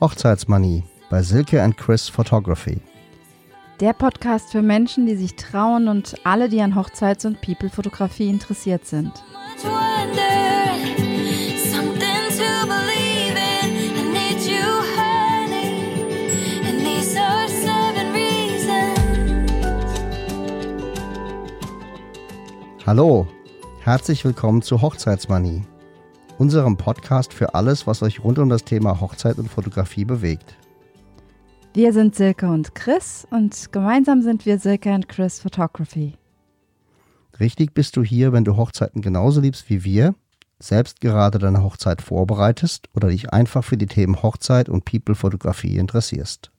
Hochzeitsmanie bei Silke and Chris Photography. Der Podcast für Menschen, die sich trauen und alle, die an Hochzeits- und People-Fotografie interessiert sind. Hallo, herzlich willkommen zu Hochzeitsmanie, unserem Podcast für alles, was euch rund um das Thema Hochzeit und Fotografie bewegt. Wir sind Silke und Chris und gemeinsam sind wir Silke and Chris Photography. Richtig bist du hier, wenn du Hochzeiten genauso liebst wie wir, selbst gerade deine Hochzeit vorbereitest oder dich einfach für die Themen Hochzeit und People-Fotografie interessierst.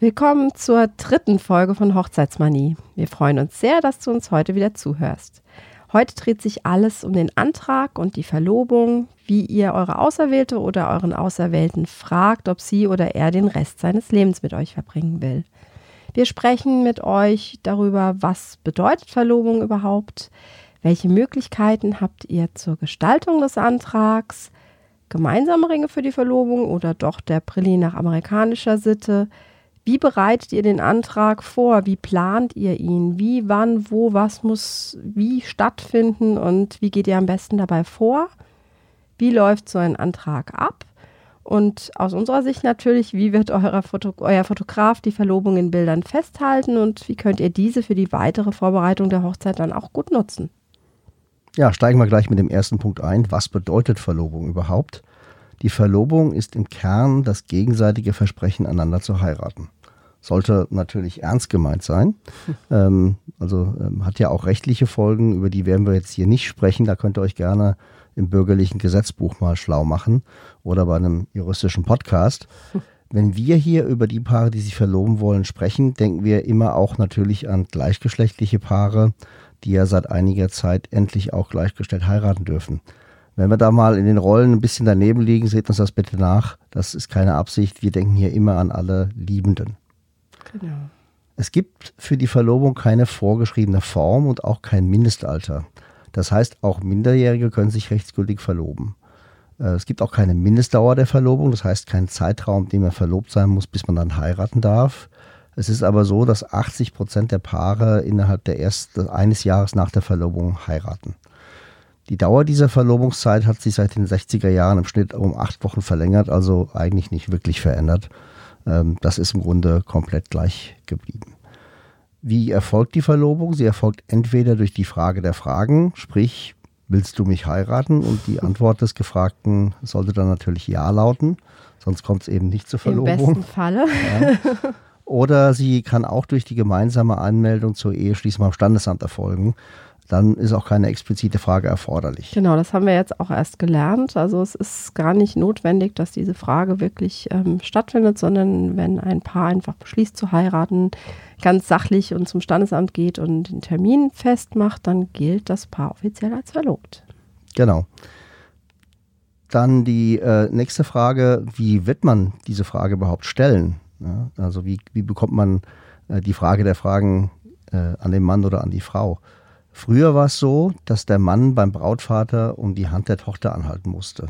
Willkommen zur dritten Folge von Hochzeitsmanie. Wir freuen uns sehr, dass du uns heute wieder zuhörst. Heute dreht sich alles um den Antrag und die Verlobung, wie ihr eure Auserwählte oder euren Auserwählten fragt, ob sie oder er den Rest seines Lebens mit euch verbringen will. Wir sprechen mit euch darüber, was bedeutet Verlobung überhaupt, welche Möglichkeiten habt ihr zur Gestaltung des Antrags, gemeinsame Ringe für die Verlobung oder doch der Brilli nach amerikanischer Sitte, wie bereitet ihr den Antrag vor? Wie plant ihr ihn? Wie, wann, wo, was muss wie stattfinden und wie geht ihr am besten dabei vor? Wie läuft so ein Antrag ab? Und aus unserer Sicht natürlich, wie wird euer, Foto euer Fotograf die Verlobung in Bildern festhalten und wie könnt ihr diese für die weitere Vorbereitung der Hochzeit dann auch gut nutzen? Ja, steigen wir gleich mit dem ersten Punkt ein. Was bedeutet Verlobung überhaupt? Die Verlobung ist im Kern das gegenseitige Versprechen, einander zu heiraten. Sollte natürlich ernst gemeint sein. Ähm, also ähm, hat ja auch rechtliche Folgen, über die werden wir jetzt hier nicht sprechen. Da könnt ihr euch gerne im bürgerlichen Gesetzbuch mal schlau machen oder bei einem juristischen Podcast. Wenn wir hier über die Paare, die sich verloben wollen, sprechen, denken wir immer auch natürlich an gleichgeschlechtliche Paare, die ja seit einiger Zeit endlich auch gleichgestellt heiraten dürfen. Wenn wir da mal in den Rollen ein bisschen daneben liegen, seht uns das bitte nach. Das ist keine Absicht. Wir denken hier immer an alle Liebenden. Genau. Es gibt für die Verlobung keine vorgeschriebene Form und auch kein Mindestalter. Das heißt, auch Minderjährige können sich rechtsgültig verloben. Äh, Es gibt auch keine Mindestdauer der Verlobung, das heißt keinen Zeitraum, dem man verlobt sein muss, bis man dann heiraten darf. Es ist aber so, dass 80 Prozent der Paare innerhalb der ersten, eines Jahres nach der Verlobung heiraten. Die Dauer dieser Verlobungszeit hat sich seit den 60er Jahren im Schnitt um acht Wochen verlängert, also eigentlich nicht wirklich verändert. Ähm, Das ist im Grunde komplett gleich geblieben. Wie erfolgt die Verlobung? Sie erfolgt entweder durch die Frage der Fragen, sprich, willst du mich heiraten? Und die Antwort des Gefragten sollte dann natürlich Ja lauten, sonst kommt es eben nicht zur Im Verlobung. besten Falle. Oder sie kann auch durch die gemeinsame Anmeldung zur Eheschließung am Standesamt erfolgen. Dann ist auch keine explizite Frage erforderlich. Genau, das haben wir jetzt auch erst gelernt. Also es ist gar nicht notwendig, dass diese Frage wirklich ähm, stattfindet, sondern wenn ein Paar einfach beschließt zu heiraten, ganz sachlich und zum Standesamt geht und den Termin festmacht, dann gilt das Paar offiziell als verlobt. Genau. Dann die äh, nächste Frage, wie wird man diese Frage überhaupt stellen? Ja, also wie, wie bekommt man äh, die Frage der Fragen äh, an den Mann oder an die Frau? Früher war es so, dass der Mann beim Brautvater um die Hand der Tochter anhalten musste.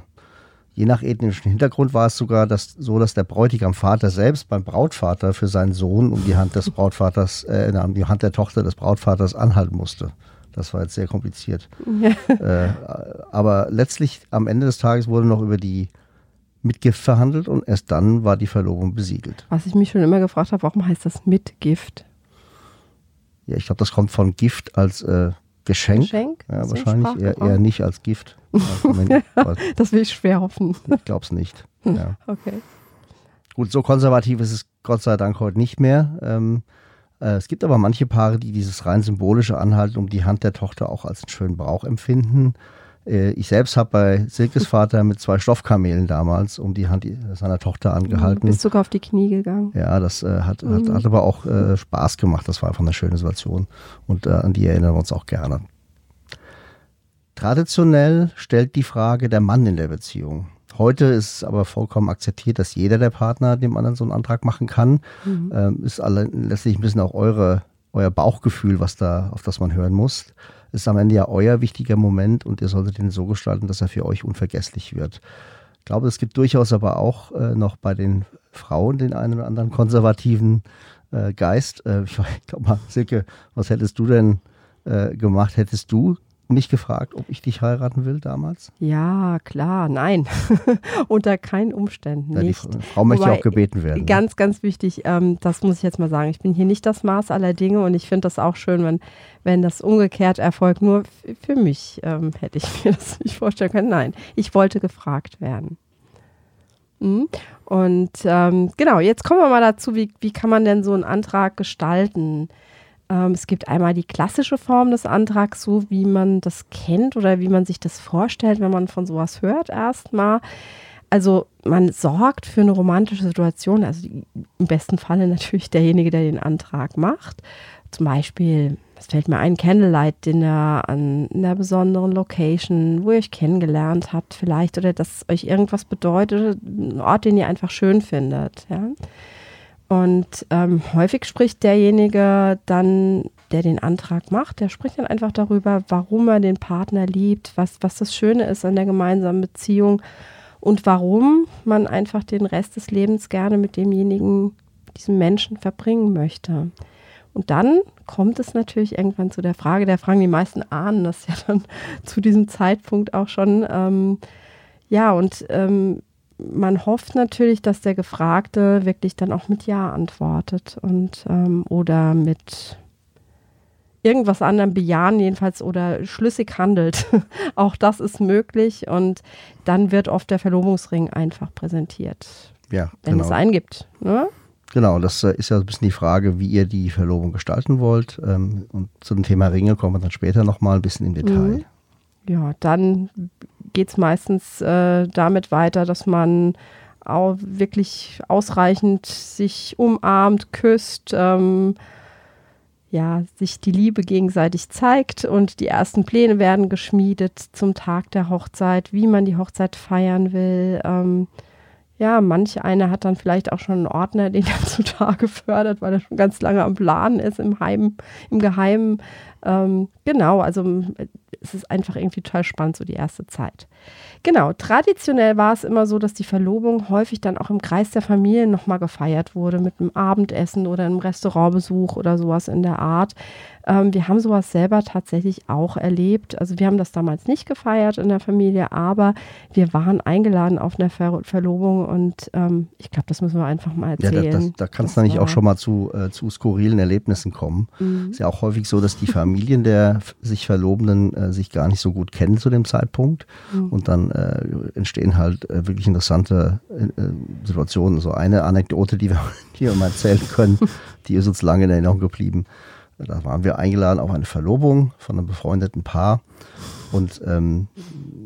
Je nach ethnischen Hintergrund war es sogar das, so, dass der Bräutigamvater selbst beim Brautvater für seinen Sohn um die Hand des Brautvaters, äh, um die Hand der Tochter des Brautvaters anhalten musste. Das war jetzt sehr kompliziert. Äh, aber letztlich am Ende des Tages wurde noch über die Mitgift verhandelt und erst dann war die Verlobung besiegelt. Was ich mich schon immer gefragt habe, warum heißt das Mitgift? Ja, ich glaube, das kommt von Gift als äh, Geschenk. Geschenk? Ja, wahrscheinlich eher, eher nicht als Gift. Also, Das will ich schwer hoffen. ich glaube es nicht. Ja. Okay. Gut, so konservativ ist es Gott sei Dank heute nicht mehr. Ähm, äh, es gibt aber manche Paare, die dieses rein symbolische Anhalten um die Hand der Tochter auch als einen schönen Brauch empfinden. Äh, ich selbst habe bei Silkes Vater mit zwei Stoffkamelen damals um die Hand seiner Tochter Du angehalten. bist sogar auf die Knie gegangen. Ja, das äh, hat, hat, hat aber auch äh, Spaß gemacht. Das war einfach eine schöne Situation und äh, an die erinnern wir uns auch gerne. Traditionell stellt die Frage der Mann in der Beziehung. Heute ist es aber vollkommen akzeptiert, dass jeder der Partner dem anderen so einen Antrag machen kann. Mhm. Ähm, ist alle, letztlich ein bisschen auch eure, euer Bauchgefühl, was da, auf das man hören muss. Ist am Ende ja euer wichtiger Moment und ihr solltet ihn so gestalten, dass er für euch unvergesslich wird. Ich glaube, es gibt durchaus aber auch äh, noch bei den Frauen den einen oder anderen konservativen äh, Geist. Äh, ich glaube mal, Silke, was hättest du denn äh, gemacht? Hättest du mich gefragt, ob ich dich heiraten will damals? Ja, klar, nein. Unter keinen Umständen Ja, die nicht. Frau, Frau möchte Wobei, auch gebeten werden. ne? Ganz, ganz wichtig, ähm, das muss ich jetzt mal sagen. Ich bin hier nicht das Maß aller Dinge und ich finde das auch schön, wenn, wenn das umgekehrt erfolgt. Nur für mich ähm, hätte ich mir das nicht vorstellen können. Nein, ich wollte gefragt werden. Mhm. Und ähm, genau, jetzt kommen wir mal dazu, wie, wie kann man denn so einen Antrag gestalten? Ähm, es gibt einmal die klassische Form des Antrags, so wie man das kennt oder wie man sich das vorstellt, wenn man von sowas hört erstmal. Also man sorgt für eine romantische Situation, also die, im besten Falle natürlich derjenige, der den Antrag macht. Zum Beispiel, es fällt mir ein, Candlelight-Dinner an einer besonderen Location, wo ihr euch kennengelernt habt vielleicht oder dass euch irgendwas bedeutet, ein Ort, den ihr einfach schön findet. Ja? Und ähm, häufig spricht derjenige dann, der den Antrag macht, der spricht dann einfach darüber, warum er den Partner liebt, was, was das Schöne ist an der gemeinsamen Beziehung und warum man einfach den Rest des Lebens gerne mit demjenigen, diesem Menschen verbringen möchte. Und dann kommt es natürlich irgendwann zu der Frage, der Fragen, die meisten ahnen das ja dann zu diesem Zeitpunkt auch schon. Ähm, ja, und ähm, man hofft natürlich, dass der Gefragte wirklich dann auch mit Ja antwortet und ähm, oder mit irgendwas anderem bejahen jedenfalls oder schlüssig handelt. auch das ist möglich und dann wird oft der Verlobungsring einfach präsentiert, Ja, wenn genau. es einen gibt. Ne? Genau, das äh, ist ja ein bisschen die Frage, wie ihr die Verlobung gestalten wollt. Ähm, Und zu dem Thema Ringe kommen wir dann später nochmal ein bisschen im Detail. Mhm. Ja, dann geht es meistens äh, damit weiter, dass man auch wirklich ausreichend sich umarmt, küsst, ähm, ja, sich die Liebe gegenseitig zeigt und die ersten Pläne werden geschmiedet zum Tag der Hochzeit, wie man die Hochzeit feiern will. Ähm, ja, manch einer hat dann vielleicht auch schon einen Ordner, den er zutage fördert, weil er schon ganz lange am Plan ist im, Heim, im Geheimen. Ähm, genau, also es ist einfach irgendwie total spannend, so die erste Zeit. Genau, traditionell war es immer so, dass die Verlobung häufig dann auch im Kreis der Familie nochmal gefeiert wurde, mit einem Abendessen oder einem Restaurantbesuch oder sowas in der Art. Ähm, wir haben sowas selber tatsächlich auch erlebt. Also wir haben das damals nicht gefeiert in der Familie, aber wir waren eingeladen auf einer Ver Verlobung und ähm, ich glaube, das müssen wir einfach mal Ja, da, erzählen. das, da kann es Das nämlich auch schon mal zu, äh, zu skurrilen Erlebnissen kommen. Mhm. Ist ja auch häufig so, dass die Familien der sich Verlobenden äh, sich gar nicht so gut kennen zu dem Zeitpunkt. Mhm. Und dann äh, entstehen halt äh, wirklich interessante äh, äh, Situationen. So eine Anekdote, die wir hier mal erzählen können, die ist uns lange in Erinnerung geblieben. Da waren wir eingeladen auf eine Verlobung von einem befreundeten Paar. Und ähm,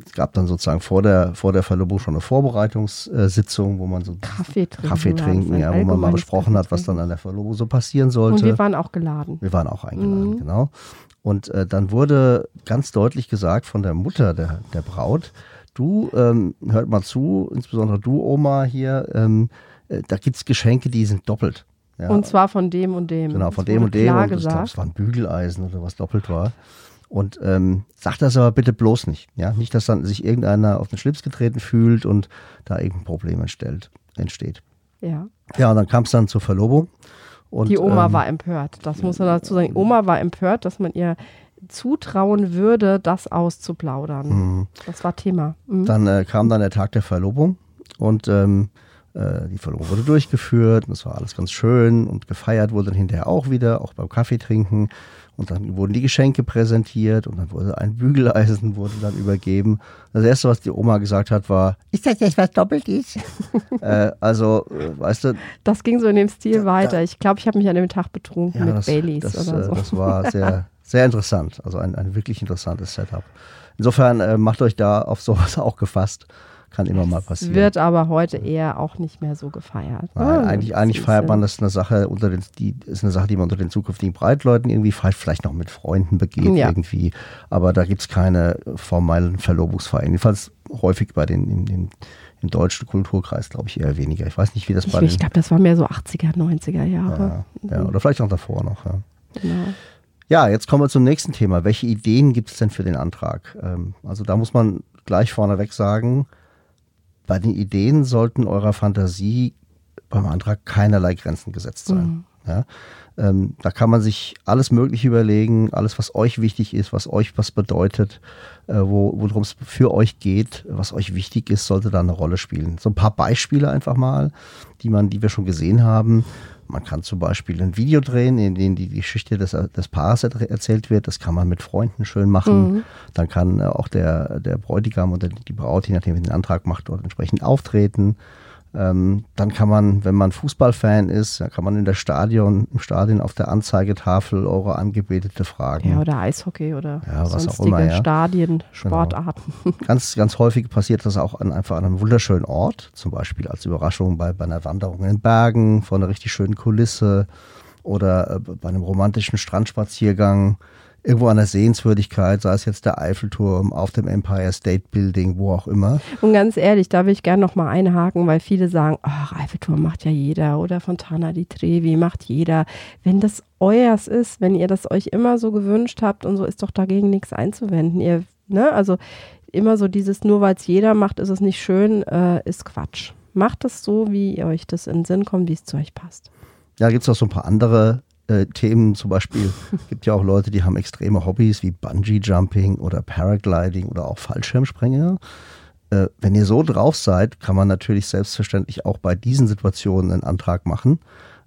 es gab dann sozusagen vor der, vor der Verlobung schon eine Vorbereitungssitzung, wo man so Kaffee trinken. Kaffee trinken, ja, wo man mal besprochen hat, was dann an der Verlobung so passieren sollte. Und wir waren auch geladen. Wir waren auch eingeladen, Mhm. genau. Und äh, dann wurde ganz deutlich gesagt von der Mutter der, der Braut, du, ähm, hört mal zu, insbesondere du, Oma hier, ähm, äh, da gibt es Geschenke, die sind doppelt. Ja, Und zwar von dem und dem. genau, von Das dem und dem. Und ich glaube, gesagt. es war ein Bügeleisen oder was doppelt war. Und ähm, sag das aber bitte bloß nicht. Ja? Nicht, dass dann sich irgendeiner auf den Schlips getreten fühlt und da irgendein Problem entstellt, entsteht. ja. Ja, und dann kam es dann zur Verlobung. Und, Die Oma ähm, war empört. Das muss man dazu sagen. Oma war empört, dass man ihr zutrauen würde, das auszuplaudern. Mhm. Das war Thema. Mhm. Dann äh, kam dann der Tag der Verlobung und ähm, äh, die Verlobung wurde durchgeführt und es war alles ganz schön und gefeiert wurde dann hinterher auch wieder, auch beim Kaffee trinken. Und dann wurden die Geschenke präsentiert und dann wurde ein Bügeleisen wurde dann übergeben. Das erste, was die Oma gesagt hat, war, ist das jetzt was doppelt ist? äh, also, äh, weißt du, Das ging so in dem Stil weiter. Ich glaube, ich habe mich an dem Tag betrunken ja, mit das, Baileys das, oder äh, so. das war sehr, sehr interessant. Also ein, ein wirklich interessantes Setup. Insofern äh, macht euch da auf sowas auch gefasst. Kann immer mal Es passieren. wird aber heute eher auch nicht mehr so gefeiert. Nein, Ah, eigentlich, eigentlich feiert man das eine Sache unter den, die ist eine Sache, die man unter den zukünftigen Breitleuten irgendwie feiert, vielleicht noch mit Freunden begeht Ja. irgendwie. Aber da gibt es keine formellen Verlobungsfeiern. Jedenfalls häufig bei den im, im, im deutschen Kulturkreis, glaube ich, eher weniger. Ich weiß nicht, wie das Ich, bei ich glaube, das war mehr so 80er, 90er Jahre. ja, ja, oder vielleicht auch davor noch. Ja. Genau. Ja, jetzt kommen wir zum nächsten Thema. Welche Ideen gibt es denn für den Antrag? Ähm, also da muss man gleich vorneweg sagen, bei den Ideen sollten eurer Fantasie beim Antrag keinerlei Grenzen gesetzt sein. Ja, ähm, da kann man sich alles Mögliche überlegen, alles, was euch wichtig ist, was euch was bedeutet, äh, wo, worum es für euch geht, was euch wichtig ist, sollte da eine Rolle spielen. So ein paar Beispiele einfach mal, die man, die wir schon gesehen haben. Man kann zum Beispiel ein Video drehen, in dem die Geschichte des, des Paares er- erzählt wird. Das kann man mit Freunden schön machen. Dann kann äh, auch der, der Bräutigam oder die Braut, je nachdem, wer den Antrag macht, dort entsprechend auftreten. Ähm, dann kann man, wenn man Fußballfan ist, dann kann man in der Stadion, im Stadion auf der Anzeigetafel eure Angebetete fragen. Ja, oder Eishockey oder Ja, was auch sonstige immer, ja. Genau. Stadien, Sportarten. Ganz, ganz häufig passiert das auch an, einfach an einem wunderschönen Ort, zum Beispiel als Überraschung bei, bei einer Wanderung in den Bergen, vor einer richtig schönen Kulisse oder äh, bei einem romantischen Strandspaziergang, irgendwo an der Sehenswürdigkeit, sei es jetzt der Eiffelturm, auf dem Empire State Building, wo auch immer. Und ganz ehrlich, da will ich gerne noch mal einhaken, weil viele sagen, ach, Eiffelturm macht ja jeder oder Fontana di Trevi macht jeder. Wenn das euers ist, wenn ihr das euch immer so gewünscht habt und so, ist doch dagegen nichts einzuwenden. Ihr, ne, also immer so dieses, nur weil es jeder macht, ist es nicht schön, äh, ist Quatsch. Macht es so, wie euch das in den Sinn kommt, wie es zu euch passt. Ja, gibt es auch so ein paar andere äh, Themen. Zum Beispiel gibt ja auch Leute, die haben extreme Hobbys wie Bungee-Jumping oder Paragliding oder auch Fallschirmspringer. Äh, wenn ihr so drauf seid, kann man natürlich selbstverständlich auch bei diesen Situationen einen Antrag machen.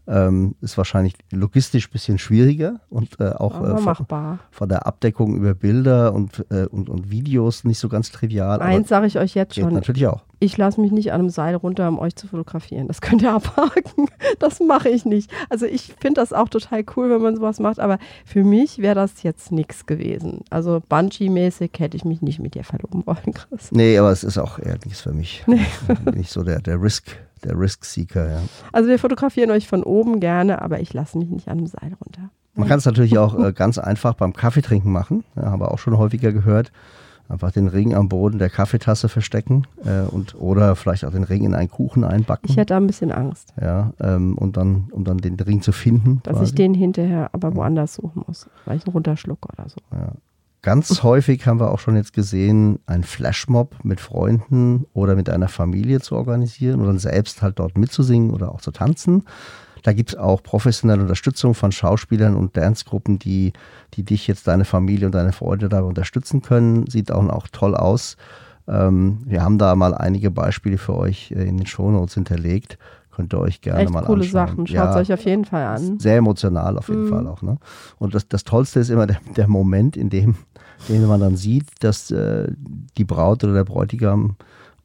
Ähm, ist wahrscheinlich logistisch ein bisschen schwieriger und äh, auch äh, von, von der Abdeckung über Bilder und, äh, und, und Videos nicht so ganz trivial. Eins sage ich euch jetzt schon, natürlich auch. ich lasse mich nicht an einem Seil runter, um euch zu fotografieren. Das könnt ihr abhaken. Das mache ich nicht. Also ich finde das auch total cool, wenn man sowas macht, aber für mich wäre das jetzt nichts gewesen. Also Bungee-mäßig hätte ich mich nicht mit dir verloben wollen, Chris. Nee, aber es ist auch eher nichts für mich. Bin ich so der, der Risk, der Risk-Seeker, ja. Also wir fotografieren euch von oben gerne, aber ich lasse mich nicht an einem Seil runter. Man kann es natürlich auch äh, ganz einfach beim Kaffeetrinken machen. Ja, haben wir auch schon häufiger gehört. Einfach den Ring am Boden der Kaffeetasse verstecken äh, und oder vielleicht auch den Ring in einen Kuchen einbacken. Ich hätte da ein bisschen Angst, ja, ähm, und dann, um dann den Ring zu finden. dass quasi. ich den hinterher aber woanders suchen muss, weil ich einen runterschlucke oder so. Ganz häufig haben wir auch schon jetzt gesehen, einen Flashmob mit Freunden oder mit einer Familie zu organisieren oder selbst halt dort mitzusingen oder auch zu tanzen. Da gibt es auch professionelle Unterstützung von Schauspielern und Dancegruppen, die, die dich jetzt, deine Familie und deine Freunde dabei unterstützen können. Sieht auch, auch toll aus. Ähm, wir haben da mal einige Beispiele für euch äh, in den Shownotes hinterlegt. Könnt ihr euch gerne Echt mal coole anschauen. Sachen. Schaut Ja, es euch auf jeden Fall an. sehr emotional auf jeden Mhm. Fall auch. Ne? Und das, das Tollste ist immer der, der Moment, in dem, den man dann sieht, dass äh, die Braut oder der Bräutigam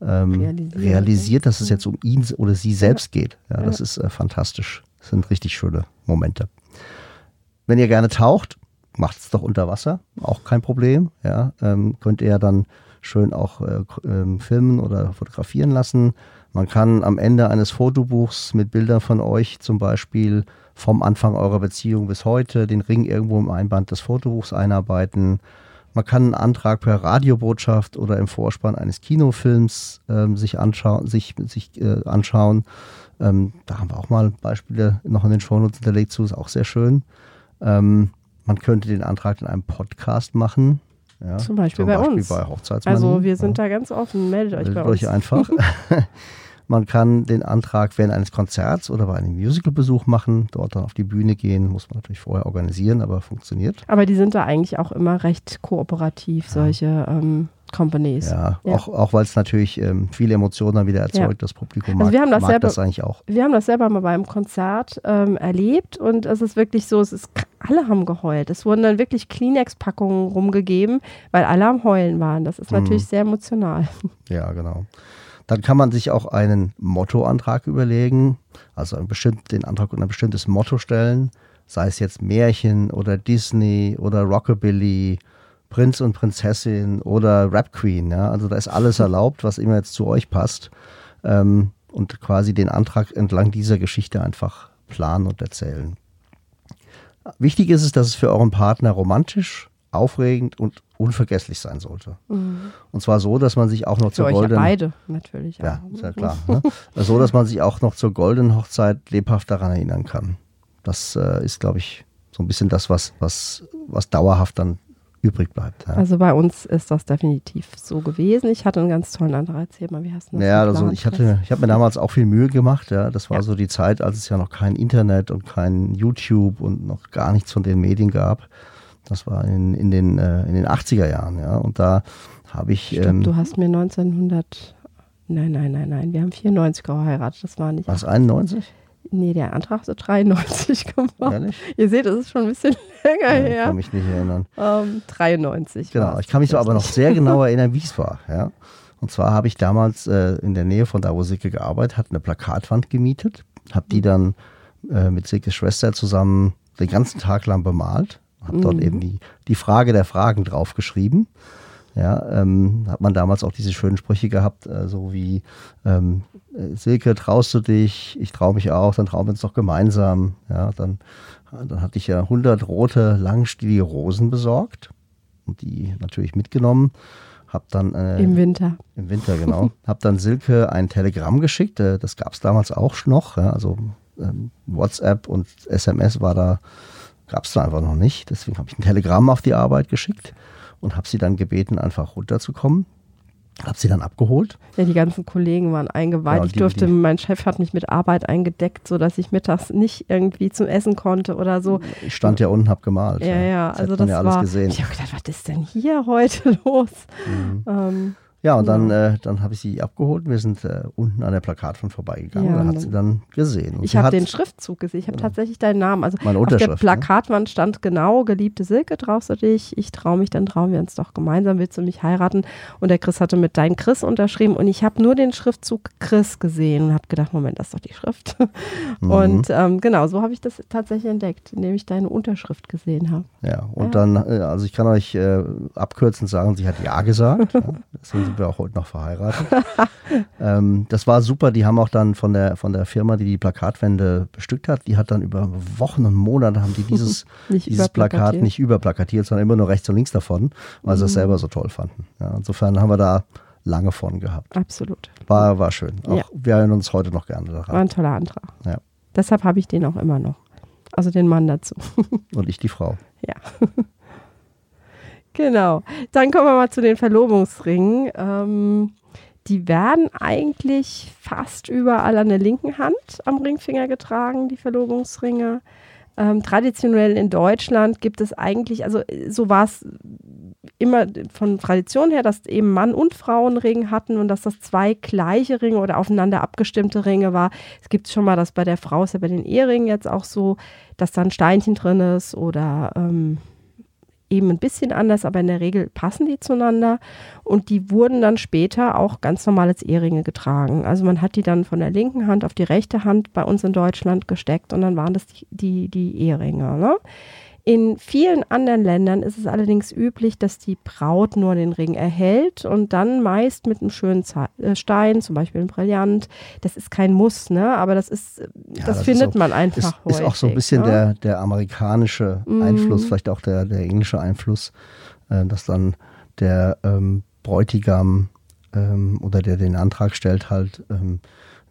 ähm, Realisiert, realisiert, dass es jetzt um ihn oder sie selbst geht. Ja, Ja. Das ist äh, fantastisch. Das sind richtig schöne Momente. Wenn ihr gerne taucht, macht es doch unter Wasser, auch kein Problem. Ja, ähm, könnt ihr ja dann schön auch äh, ähm, filmen oder fotografieren lassen. Man kann am Ende eines Fotobuchs mit Bildern von euch zum Beispiel vom Anfang eurer Beziehung bis heute den Ring irgendwo im Einband des Fotobuchs einarbeiten. Man kann einen Antrag per Radiobotschaft oder im Vorspann eines Kinofilms ähm, sich, anschauen, sich, sich äh, anschauen. Ähm, da haben wir auch mal Beispiele noch in den Shownotes hinterlegt zu, ist auch sehr schön. Ähm, man könnte den Antrag in einem Podcast machen. Ja, Zum Beispiel bei uns. bei Hochzeitsmanie. Also wir sind ja. da ganz offen. Meldet euch Meldet bei uns. euch einfach. Man kann den Antrag während eines Konzerts oder bei einem Musicalbesuch machen, dort dann auf die Bühne gehen, muss man natürlich vorher organisieren, aber funktioniert. Aber die sind da eigentlich auch immer recht kooperativ, solche ähm, Companies. Ja, Ja. auch, auch weil es natürlich ähm, viele Emotionen dann wieder erzeugt, das Publikum Also mag, wir haben das mag selber- das eigentlich auch. Wir haben das selber mal beim Konzert ähm, erlebt und es ist wirklich so, es ist, alle haben geheult. Es wurden dann wirklich Kleenex-Packungen rumgegeben, weil alle am Heulen waren. Das ist Mhm. natürlich sehr emotional. Ja, genau. Dann kann man sich auch einen Mottoantrag überlegen, also ein bestimmt, den Antrag unter ein bestimmtes Motto stellen, sei es jetzt Märchen oder Disney oder Rockabilly, Prinz und Prinzessin oder Rap Queen. Ja? Also da ist alles erlaubt, was immer jetzt zu euch passt. Ähm, und quasi den Antrag entlang dieser Geschichte einfach planen und erzählen. Wichtig ist es, dass es für euren Partner romantisch, aufregend und unvergesslich sein sollte. Und zwar so, dass man sich auch noch Für zur ja goldenen beide natürlich. ja, ist ja klar. Ne? So, dass man sich auch noch zur goldenen Hochzeit lebhaft daran erinnern kann. Das äh, ist, glaube ich, so ein bisschen das, was, was, was dauerhaft dann übrig bleibt. Ja. Also bei uns ist das definitiv so gewesen. Ich hatte einen ganz tollen Antrag. Erzähl mal, wie hast du das Ja, also ich hatte, ich habe mir damals auch viel Mühe gemacht. Ja, das war Ja. so die Zeit, als es ja noch kein Internet und kein YouTube und noch gar nichts von den Medien gab. Das war in, in den äh, in den 80er Jahren. Ja, und da habe ich. Stopp, ähm, du hast mir 1900. Nein, nein, nein, nein. Wir haben 94 geheiratet. Das war nicht. was 91? Nee, der Antrag ist 93 gemacht. Ihr seht, es ist schon ein bisschen länger Ja, ich her. kann mich nicht erinnern. Ähm, 93. Genau, ich kann mich so aber noch sehr genau erinnern, wie es war. Ja. Und zwar habe ich damals äh, in der Nähe von da, wo Silke gearbeitet hat, eine Plakatwand gemietet, habe die dann äh, mit Silkes Schwester zusammen den ganzen Tag lang bemalt, habe dort eben die, die Frage der Fragen draufgeschrieben. Ja, ähm, hat man damals auch diese schönen Sprüche gehabt, äh, so wie ähm, äh, Silke, traust du dich? Ich traue mich auch, dann trauen wir uns doch gemeinsam. Ja, dann, dann hatte ich ja 100 rote, langstielige Rosen besorgt und die natürlich mitgenommen. Hab dann äh, Im Winter. im Winter, genau. Hab dann Silke ein Telegramm geschickt. äh, Das gab es damals auch noch. Ja, also ähm, WhatsApp und SMS war da, gab es da einfach noch nicht. Deswegen habe ich ein Telegramm auf die Arbeit geschickt und habe sie dann gebeten, einfach runterzukommen. Hab sie dann abgeholt. Ja, die ganzen Kollegen waren eingeweiht. Ja, ich durfte, die- mein Chef hat mich mit Arbeit eingedeckt, sodass ich mittags nicht irgendwie zum Essen konnte oder so. Ich stand ja unten, hab gemalt. Ja, ja, das also das ja alles war. gesehen. Ich habe gedacht, was ist denn hier heute los? Mhm. Ähm, Ja, und dann, äh, dann habe ich sie abgeholt. Wir sind äh, unten an der Plakatwand vorbeigegangen. Ja, und da hat sie dann gesehen. Und ich habe den Schriftzug gesehen. Ich habe tatsächlich deinen Namen. Also Meine auf der ne? Plakatwand stand genau, geliebte Silke, traust du dich? Ich traue mich, dann trauen wir uns doch gemeinsam. Willst du mich heiraten? Und der Chris hatte mit dein Chris unterschrieben. Und ich habe nur den Schriftzug Chris gesehen und habe gedacht, Moment, das ist doch die Schrift. Mhm. Und ähm, genau, so habe ich das tatsächlich entdeckt, indem ich deine Unterschrift gesehen habe. Ja, und dann, äh, also ich kann euch äh, abkürzend sagen, sie hat Ja gesagt. ja, deswegen sind wir auch heute noch verheiratet. ähm, das war super. Die haben auch dann von der, von der Firma, die die Plakatwände bestückt hat, die hat dann über Wochen und Monate haben die dieses, dieses Plakat nicht überplakatiert, sondern immer nur rechts und links davon, weil sie es Mhm. selber so toll fanden. Ja, insofern haben wir da lange von gehabt. Absolut. War, war schön. Auch Ja. wir erinnern uns heute noch gerne War daran. ein toller Antrag. Ja. Deshalb habe ich den auch immer noch. Also den Mann dazu. Und ich die Frau. Ja. Genau. Dann kommen wir mal zu den Verlobungsringen. Ähm, die werden eigentlich fast überall an der linken Hand am Ringfinger getragen, die Verlobungsringe. Ähm, traditionell in Deutschland gibt es eigentlich, also so war es immer von Tradition her, dass eben Mann und Frau einen Ring hatten und dass das zwei gleiche Ringe oder aufeinander abgestimmte Ringe war. Es gibt schon mal das bei der Frau, ist ja bei den Eheringen jetzt auch so, dass da ein Steinchen drin ist oder ähm, eben ein bisschen anders, aber in der Regel passen die zueinander und die wurden dann später auch ganz normal als Eheringe getragen. Also man hat die dann von der linken Hand auf die rechte Hand bei uns in Deutschland gesteckt und dann waren das die, die, die Eheringe. Ne? In vielen anderen Ländern ist es allerdings üblich, dass die Braut nur den Ring erhält und dann meist mit einem schönen äh, Stein, zum Beispiel ein Brillant. Das ist kein Muss, ne? aber das ist, äh, Ja, das, das ist findet so- man einfach Ist, häufig. ist auch so ein bisschen ne? der, der amerikanische Mhm. Einfluss, vielleicht auch der, der englische Einfluss, äh, dass dann der ähm, Bräutigam ähm, oder der den Antrag stellt, halt ähm,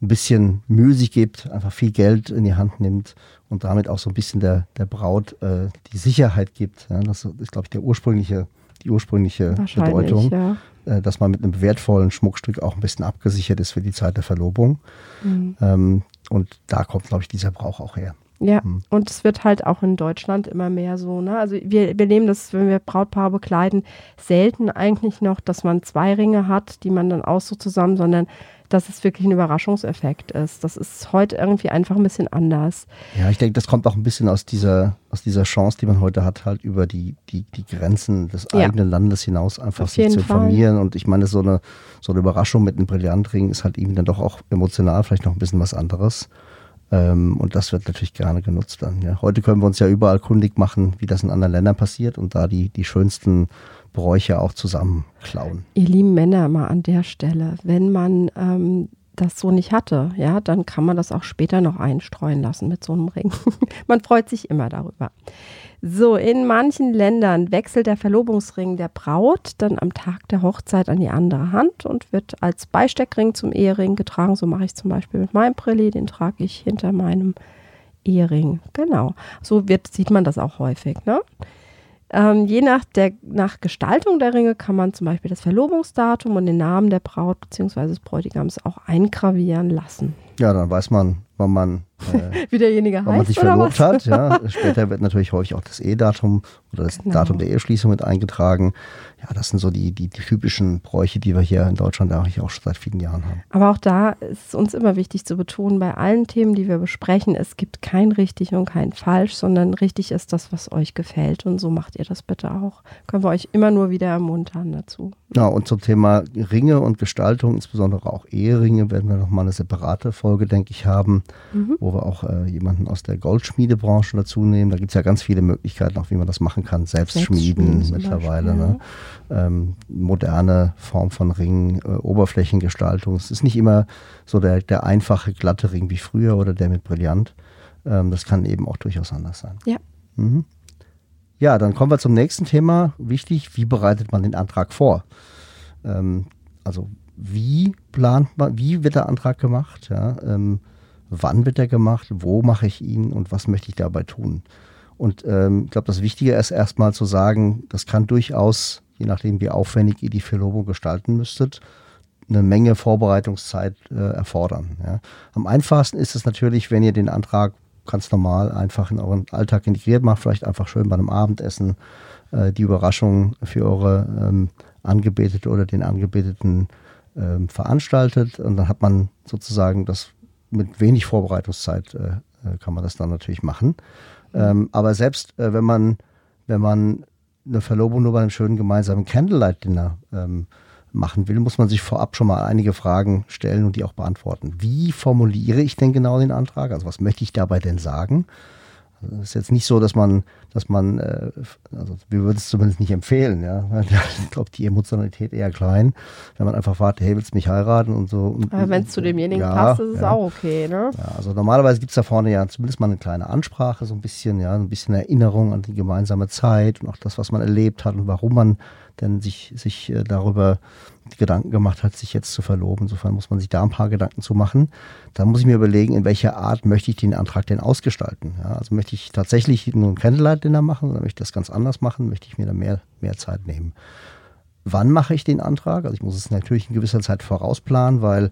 ein bisschen Mühe sich gibt, einfach viel Geld in die Hand nimmt und damit auch so ein bisschen der, der Braut äh, die Sicherheit gibt. Ja, das ist, glaube ich, der ursprüngliche, die ursprüngliche Bedeutung, ja. äh, dass man mit einem wertvollen Schmuckstück auch ein bisschen abgesichert ist für die Zeit der Verlobung. Mhm. Ähm, und da kommt, glaube ich, dieser Brauch auch her. Ja, Hm. und es wird halt auch in Deutschland immer mehr so. Ne? Also wir, wir nehmen das, wenn wir Brautpaare bekleiden, selten eigentlich noch, dass man zwei Ringe hat, die man dann aussucht zusammen, sondern dass es wirklich ein Überraschungseffekt ist. Das ist heute irgendwie einfach ein bisschen anders. Ja, ich denke, das kommt auch ein bisschen aus dieser, aus dieser Chance, die man heute hat, halt über die, die, die Grenzen des Ja. eigenen Landes hinaus einfach sich zu Fall. informieren. Und ich meine, so eine, so eine Überraschung mit einem Brillantring ist halt eben dann doch auch emotional vielleicht noch ein bisschen was anderes. Ähm, und das wird natürlich gerne genutzt dann. Ja. Heute können wir uns ja überall kundig machen, wie das in anderen Ländern passiert und da die, die schönsten Bräuche auch zusammenklauen. Ihr lieben Männer mal an der Stelle, wenn man ähm, das so nicht hatte, ja, dann kann man das auch später noch einstreuen lassen mit so einem Ring. man freut sich immer darüber. So, in manchen Ländern wechselt der Verlobungsring der Braut dann am Tag der Hochzeit an die andere Hand und wird als Beisteckring zum Ehering getragen. So mache ich zum Beispiel mit meinem Brilli, den trage ich hinter meinem Ehering. Genau. So wird, sieht man das auch häufig. Ne? Ähm, je nach, der, nach Gestaltung der Ringe kann man zum Beispiel das Verlobungsdatum und den Namen der Braut bzw. des Bräutigams auch eingravieren lassen. Ja, dann weiß man, wann man, äh, Wie derjenige wann man heißt sich oder verlobt hat. Ja. Später wird natürlich häufig auch das Ehedatum oder das Genau. Datum der Eheschließung mit eingetragen. Ja, das sind so die, die, die typischen Bräuche, die wir hier in Deutschland eigentlich auch schon seit vielen Jahren haben. Aber auch da ist es uns immer wichtig zu betonen, bei allen Themen, die wir besprechen, es gibt kein richtig und kein falsch, sondern richtig ist das, was euch gefällt. Und so macht ihr das bitte auch. Können wir euch immer nur wieder ermuntern dazu. Ja, und zum Thema Ringe und Gestaltung, insbesondere auch Eheringe, werden wir nochmal eine separate Folge, denke ich, haben, wo wir auch äh, jemanden aus der Goldschmiedebranche dazu nehmen. Da gibt es ja ganz viele Möglichkeiten, auch wie man das machen kann. Selbst Selbst schmieden schmieden mittlerweile. Beispiel, Ne? Ähm, moderne Form von Ringen, äh, Oberflächengestaltung. Es ist nicht immer so der, der einfache, glatte Ring wie früher oder der mit Brillant. Ähm, das kann eben auch durchaus anders sein. Ja. Mhm. Ja, dann kommen wir zum nächsten Thema. Wichtig, wie bereitet man den Antrag vor? Ähm, also wie plant man, wie wird der Antrag gemacht? Ja? Ähm, wann wird er gemacht? Wo mache ich ihn und was möchte ich dabei tun? Und ähm, ich glaube, das Wichtige ist erstmal zu sagen, das kann durchaus, je nachdem wie aufwendig ihr die Verlobung gestalten müsstet, eine Menge Vorbereitungszeit äh, erfordern. Ja. Am einfachsten ist es natürlich, wenn ihr den Antrag ganz normal einfach in euren Alltag integriert macht, vielleicht einfach schön bei einem Abendessen äh, die Überraschung für eure ähm, Angebetete oder den Angebeteten ähm, veranstaltet und dann hat man sozusagen das mit wenig Vorbereitungszeit äh, äh, kann man das dann natürlich machen. Ähm, aber selbst äh, wenn man wenn man eine Verlobung nur bei einem schönen gemeinsamen Candlelight-Dinner ähm, machen will, muss man sich vorab schon mal einige Fragen stellen und die auch beantworten. Wie formuliere ich denn genau den Antrag? Also was möchte ich dabei denn sagen? Also es ist jetzt nicht so, dass man, dass man, äh, also wir würden es zumindest nicht empfehlen, ja. Ich glaube, die Emotionalität eher klein, wenn man einfach fragt, hey, willst du mich heiraten und so. Aber wenn es zu demjenigen Ja, passt, ist es ja. auch okay, ne? Ja, also normalerweise gibt es da vorne ja zumindest mal eine kleine Ansprache, so ein bisschen, ja, ein bisschen Erinnerung an die gemeinsame Zeit und auch das, was man erlebt hat und warum man denn sich, sich äh, darüber Gedanken gemacht hat, sich jetzt zu verloben. Insofern muss man sich da ein paar Gedanken zu machen. Dann muss ich mir überlegen, in welcher Art möchte ich den Antrag denn ausgestalten. Ja, also möchte ich tatsächlich nur ein Candlelight-Dinner machen oder möchte ich das ganz anders machen? Möchte ich mir da mehr, mehr Zeit nehmen? Wann mache ich den Antrag? Also ich muss es natürlich in gewisser Zeit vorausplanen, weil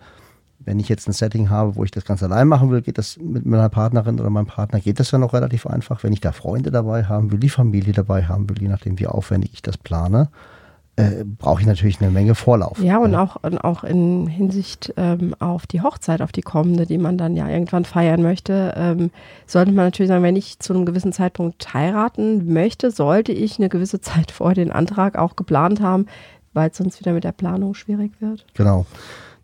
wenn ich jetzt ein Setting habe, wo ich das ganz allein machen will, geht das mit meiner Partnerin oder meinem Partner, geht das ja noch relativ einfach. Wenn ich da Freunde dabei haben will, die Familie dabei haben will, je nachdem wie aufwendig ich das plane, äh, brauche ich natürlich eine Menge Vorlauf. Ja, und auch, und auch in Hinsicht ähm, auf die Hochzeit, auf die kommende, die man dann ja irgendwann feiern möchte, ähm, sollte man natürlich sagen, wenn ich zu einem gewissen Zeitpunkt heiraten möchte, sollte ich eine gewisse Zeit vorher den Antrag auch geplant haben, weil es sonst wieder mit der Planung schwierig wird. Genau.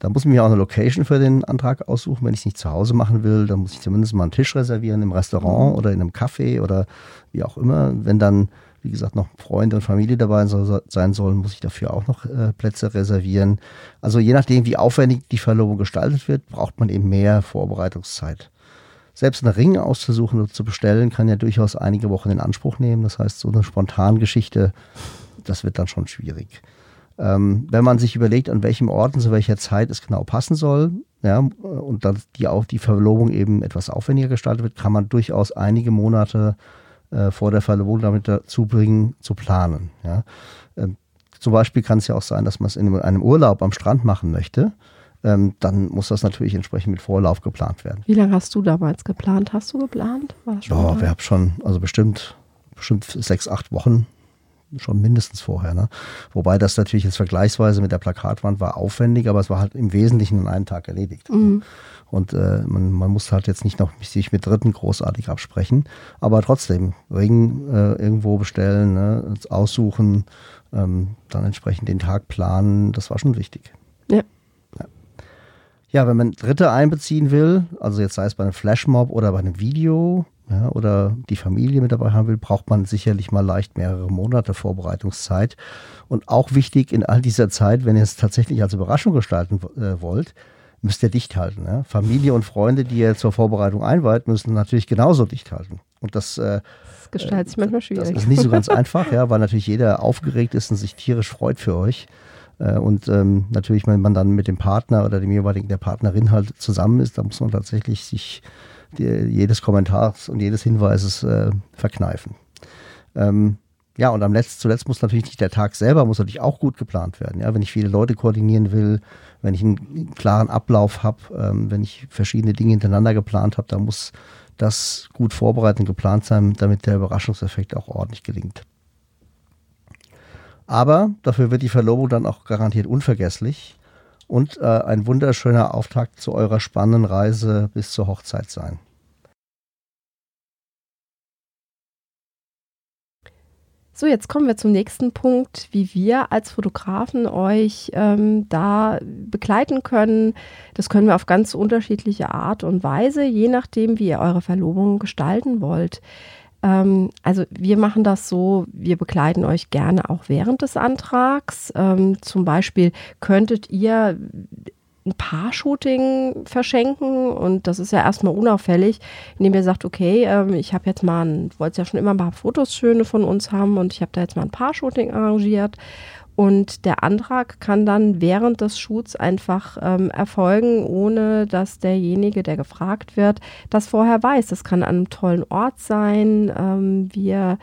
Da muss ich mir auch eine Location für den Antrag aussuchen. Wenn ich es nicht zu Hause machen will, dann muss ich zumindest mal einen Tisch reservieren im Restaurant oder in einem Café oder wie auch immer. Wenn dann, wie gesagt, noch Freunde und Familie dabei sein sollen, muss ich dafür auch noch äh, Plätze reservieren. Also je nachdem, wie aufwendig die Verlobung gestaltet wird, braucht man eben mehr Vorbereitungszeit. Selbst einen Ring auszusuchen oder zu bestellen, kann ja durchaus einige Wochen in Anspruch nehmen. Das heißt, so eine Spontangeschichte, das wird dann schon schwierig. Ähm, wenn man sich überlegt, an welchem Ort und zu welcher Zeit es genau passen soll, ja, und dann die, auf die Verlobung eben etwas aufwendiger gestaltet wird, kann man durchaus einige Monate äh, vor der Verlobung damit dazu bringen, zu planen. Ja. Ähm, zum Beispiel kann es ja auch sein, dass man es in einem Urlaub am Strand machen möchte. Ähm, dann muss das natürlich entsprechend mit Vorlauf geplant werden. Wie lange hast du damals geplant? Hast du geplant? War Ja, wir haben schon, also bestimmt, bestimmt sechs, acht Wochen schon mindestens vorher. Ne? Wobei das natürlich jetzt vergleichsweise mit der Plakatwand war aufwendig, aber es war halt im Wesentlichen in einem Tag erledigt. Und äh, man, man muss halt jetzt nicht noch sich mit Dritten großartig absprechen, aber trotzdem Ring äh, irgendwo bestellen, ne? aussuchen, ähm, dann entsprechend den Tag planen, das war schon wichtig. Ja. Ja, wenn man Dritte einbeziehen will, also jetzt sei es bei einem Flashmob oder bei einem Video ja, oder die Familie mit dabei haben will, braucht man sicherlich mal leicht mehrere Monate Vorbereitungszeit. Und auch wichtig in all dieser Zeit, wenn ihr es tatsächlich als Überraschung gestalten äh, wollt, müsst ihr dicht halten. Ja? Familie und Freunde, die ihr zur Vorbereitung einweiht, müssen natürlich genauso dicht halten. Und das, äh, Das gestaltet sich manchmal schwierig. das ist nicht so ganz einfach, ja, weil natürlich jeder aufgeregt ist und sich tierisch freut für euch. Äh, Und ähm, natürlich, wenn man dann mit dem Partner oder dem jeweiligen der Partnerin halt zusammen ist, da muss man tatsächlich sich die, jedes Kommentars und jedes Hinweises äh, verkneifen. Ähm, ja, und am letzt, zuletzt muss natürlich nicht der Tag selber, muss natürlich auch gut geplant werden. Ja, wenn ich viele Leute koordinieren will, wenn ich einen klaren Ablauf habe, ähm, wenn ich verschiedene Dinge hintereinander geplant habe, dann muss das gut vorbereitet und geplant sein, damit der Überraschungseffekt auch ordentlich gelingt. Aber dafür wird die Verlobung dann auch garantiert unvergesslich und äh, ein wunderschöner Auftakt zu eurer spannenden Reise bis zur Hochzeit sein. So, jetzt kommen wir zum nächsten Punkt, wie wir als Fotografen euch ähm, da begleiten können. Das können wir auf ganz unterschiedliche Art und Weise, je nachdem, wie ihr eure Verlobung gestalten wollt. Ähm, also wir machen das so, wir begleiten euch gerne auch während des Antrags. Ähm, zum Beispiel könntet ihr ein Paar-Shooting verschenken und das ist ja erstmal unauffällig, indem ihr sagt, okay, ähm, ich habe jetzt mal, ein, wollt ja schon immer ein paar Fotos schöne von uns haben und ich habe da jetzt mal ein Paar-Shooting arrangiert und der Antrag kann dann während des Shoots einfach ähm, erfolgen, ohne dass derjenige, der gefragt wird, das vorher weiß. Das kann an einem tollen Ort sein. Ähm, wir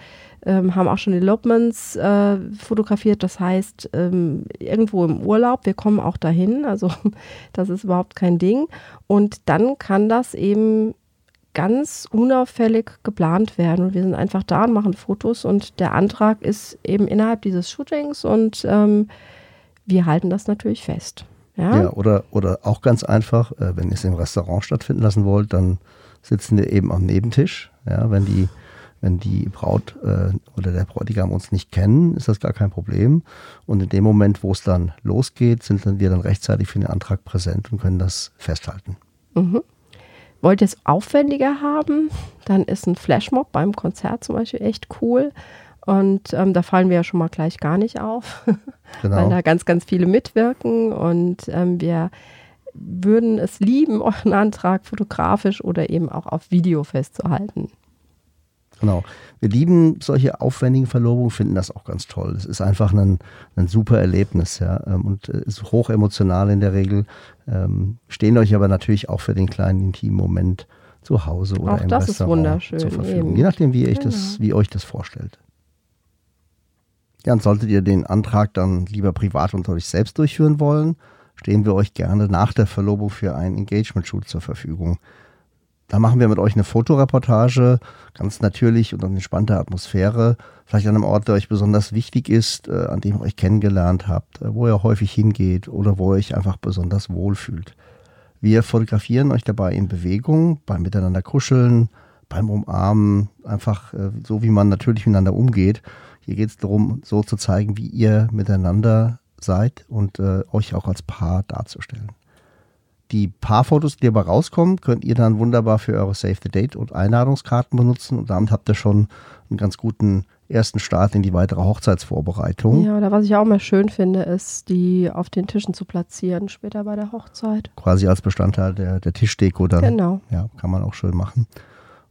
ähm, haben auch schon Elopements äh, fotografiert, das heißt ähm, irgendwo im Urlaub, wir kommen auch dahin, also das ist überhaupt kein Ding. Und dann kann das eben ganz unauffällig geplant werden. Und wir sind einfach da und machen Fotos und der Antrag ist eben innerhalb dieses Shootings und ähm, wir halten das natürlich fest. Ja, Ja, oder, oder auch ganz einfach, äh, wenn ihr es im Restaurant stattfinden lassen wollt, dann sitzen wir eben am Nebentisch. Ja, wenn die, wenn die Braut äh, oder der Bräutigam uns nicht kennen, ist das gar kein Problem. Und in dem Moment, wo es dann losgeht, sind dann wir dann rechtzeitig für den Antrag präsent und können das festhalten. Wollt ihr es aufwendiger haben, dann ist ein Flashmob beim Konzert zum Beispiel echt cool. Und ähm, da fallen wir ja schon mal gleich gar nicht auf, weil Genau. da ganz, ganz viele mitwirken. Und ähm, wir würden es lieben, euren Antrag fotografisch oder eben auch auf Video festzuhalten. Genau. Wir lieben solche aufwendigen Verlobungen, finden das auch ganz toll. Es ist einfach ein, ein super Erlebnis, ja. ähm, Und äh, ist hoch emotional in der Regel. Ähm, stehen euch aber natürlich auch für den kleinen intimen Moment zu Hause oder Auch im das ist Restaurant wunderschön, zur Verfügung. eben. Je nachdem, wie, euch das, Genau. wie euch das vorstellt. Ja, und solltet ihr den Antrag dann lieber privat unter euch selbst durchführen wollen, stehen wir euch gerne nach der Verlobung für einen Engagement-Shoot zur Verfügung. Da machen wir mit euch eine Fotoreportage, ganz natürlich und in entspannter Atmosphäre, vielleicht an einem Ort, der euch besonders wichtig ist, äh, an dem ihr euch kennengelernt habt, äh, wo ihr häufig hingeht oder wo ihr euch einfach besonders wohlfühlt. Wir fotografieren euch dabei in Bewegung, beim Miteinander kuscheln, beim Umarmen, einfach äh, so, wie man natürlich miteinander umgeht. Hier geht es darum, so zu zeigen, wie ihr miteinander seid und euch auch als Paar darzustellen. Die Paarfotos, die dabei rauskommen, könnt ihr dann wunderbar für eure Save the Date und Einladungskarten benutzen und damit habt ihr schon einen ganz guten ersten Start in die weitere Hochzeitsvorbereitung. Ja, oder was ich auch mal schön finde, ist, die auf den Tischen zu platzieren, später bei der Hochzeit. Quasi als Bestandteil der, der Tischdeko dann. Genau. Ja, kann man auch schön machen.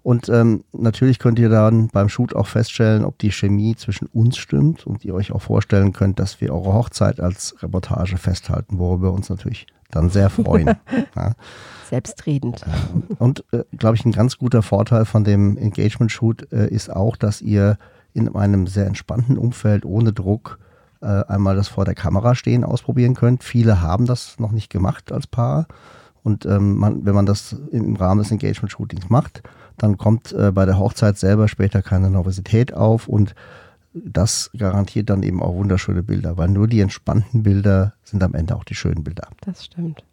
Und ähm, natürlich könnt ihr dann beim Shoot auch feststellen, ob die Chemie zwischen uns stimmt und ihr euch auch vorstellen könnt, dass wir eure Hochzeit als Reportage festhalten, worüber wir uns natürlich dann sehr freuen. ja. Selbstredend. Und äh, glaube ich, ein ganz guter Vorteil von dem Engagement-Shoot äh, ist auch, dass ihr in einem sehr entspannten Umfeld ohne Druck äh, einmal das vor der Kamera stehen ausprobieren könnt. Viele haben das noch nicht gemacht als Paar. Und ähm, man, wenn man das im Rahmen des Engagement-Shootings macht, dann kommt äh, bei der Hochzeit selber später keine Nervosität auf und das garantiert dann eben auch wunderschöne Bilder, weil nur die entspannten Bilder sind am Ende auch die schönen Bilder. Das stimmt.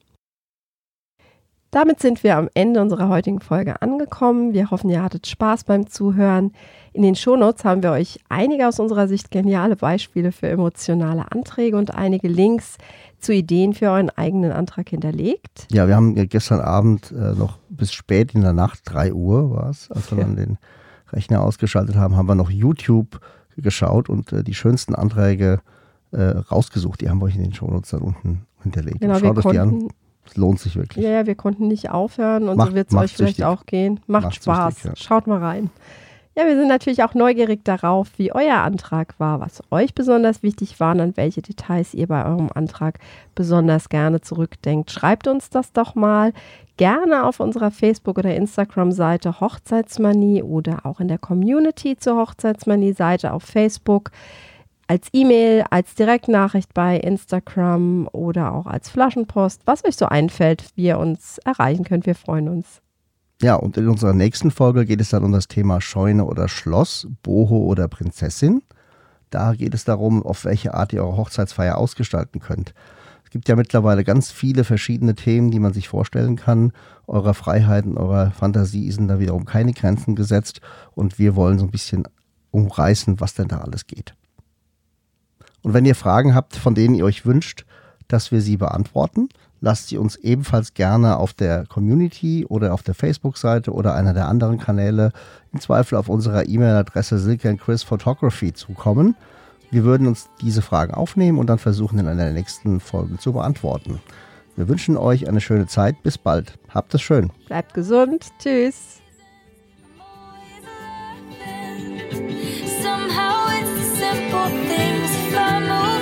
Damit sind wir am Ende unserer heutigen Folge angekommen. Wir hoffen, ihr hattet Spaß beim Zuhören. In den Shownotes haben wir euch einige aus unserer Sicht geniale Beispiele für emotionale Anträge und einige Links zu Ideen für euren eigenen Antrag hinterlegt. Ja, wir haben ja gestern Abend äh, noch bis spät in der Nacht, 3 Uhr war es, als wir Ja. dann den Rechner ausgeschaltet haben, haben wir noch YouTube geschaut und äh, die schönsten Anträge äh, rausgesucht. Die haben wir euch in den Shownotes dann unten hinterlegt. Genau, Schaut euch die an. Es lohnt sich wirklich. ja, wir konnten nicht aufhören und Macht- so wird es euch vielleicht süchtig. auch gehen. Macht, Macht Spaß. süchtig, ja. Schaut mal rein. Ja, wir sind natürlich auch neugierig darauf, wie euer Antrag war, was euch besonders wichtig war und an welche Details ihr bei eurem Antrag besonders gerne zurückdenkt. Schreibt uns das doch mal gerne auf unserer Facebook- oder Instagram-Seite Hochzeitsmanie oder auch in der Community zur Hochzeitsmanie-Seite auf Facebook als E-Mail, als Direktnachricht bei Instagram oder auch als Flaschenpost, was euch so einfällt, wie ihr uns erreichen könnt. Wir freuen uns. Ja, und in unserer nächsten Folge geht es dann um das Thema Scheune oder Schloss, Boho oder Prinzessin. Da geht es darum, auf welche Art ihr eure Hochzeitsfeier ausgestalten könnt. Es gibt ja mittlerweile ganz viele verschiedene Themen, die man sich vorstellen kann. Eurer Freiheiten, eurer Fantasie sind da wiederum keine Grenzen gesetzt und wir wollen so ein bisschen umreißen, was denn da alles geht. Und wenn ihr Fragen habt, von denen ihr euch wünscht, dass wir sie beantworten, lasst sie uns ebenfalls gerne auf der Community oder auf der Facebook-Seite oder einer der anderen Kanäle, im Zweifel auf unserer E-Mail-Adresse Silke Chris Photography, zukommen. Wir würden uns diese Fragen aufnehmen und dann versuchen, in einer der nächsten Folgen zu beantworten. Wir wünschen euch eine schöne Zeit. Bis bald. Habt es schön. Bleibt gesund. Tschüss. simple things if I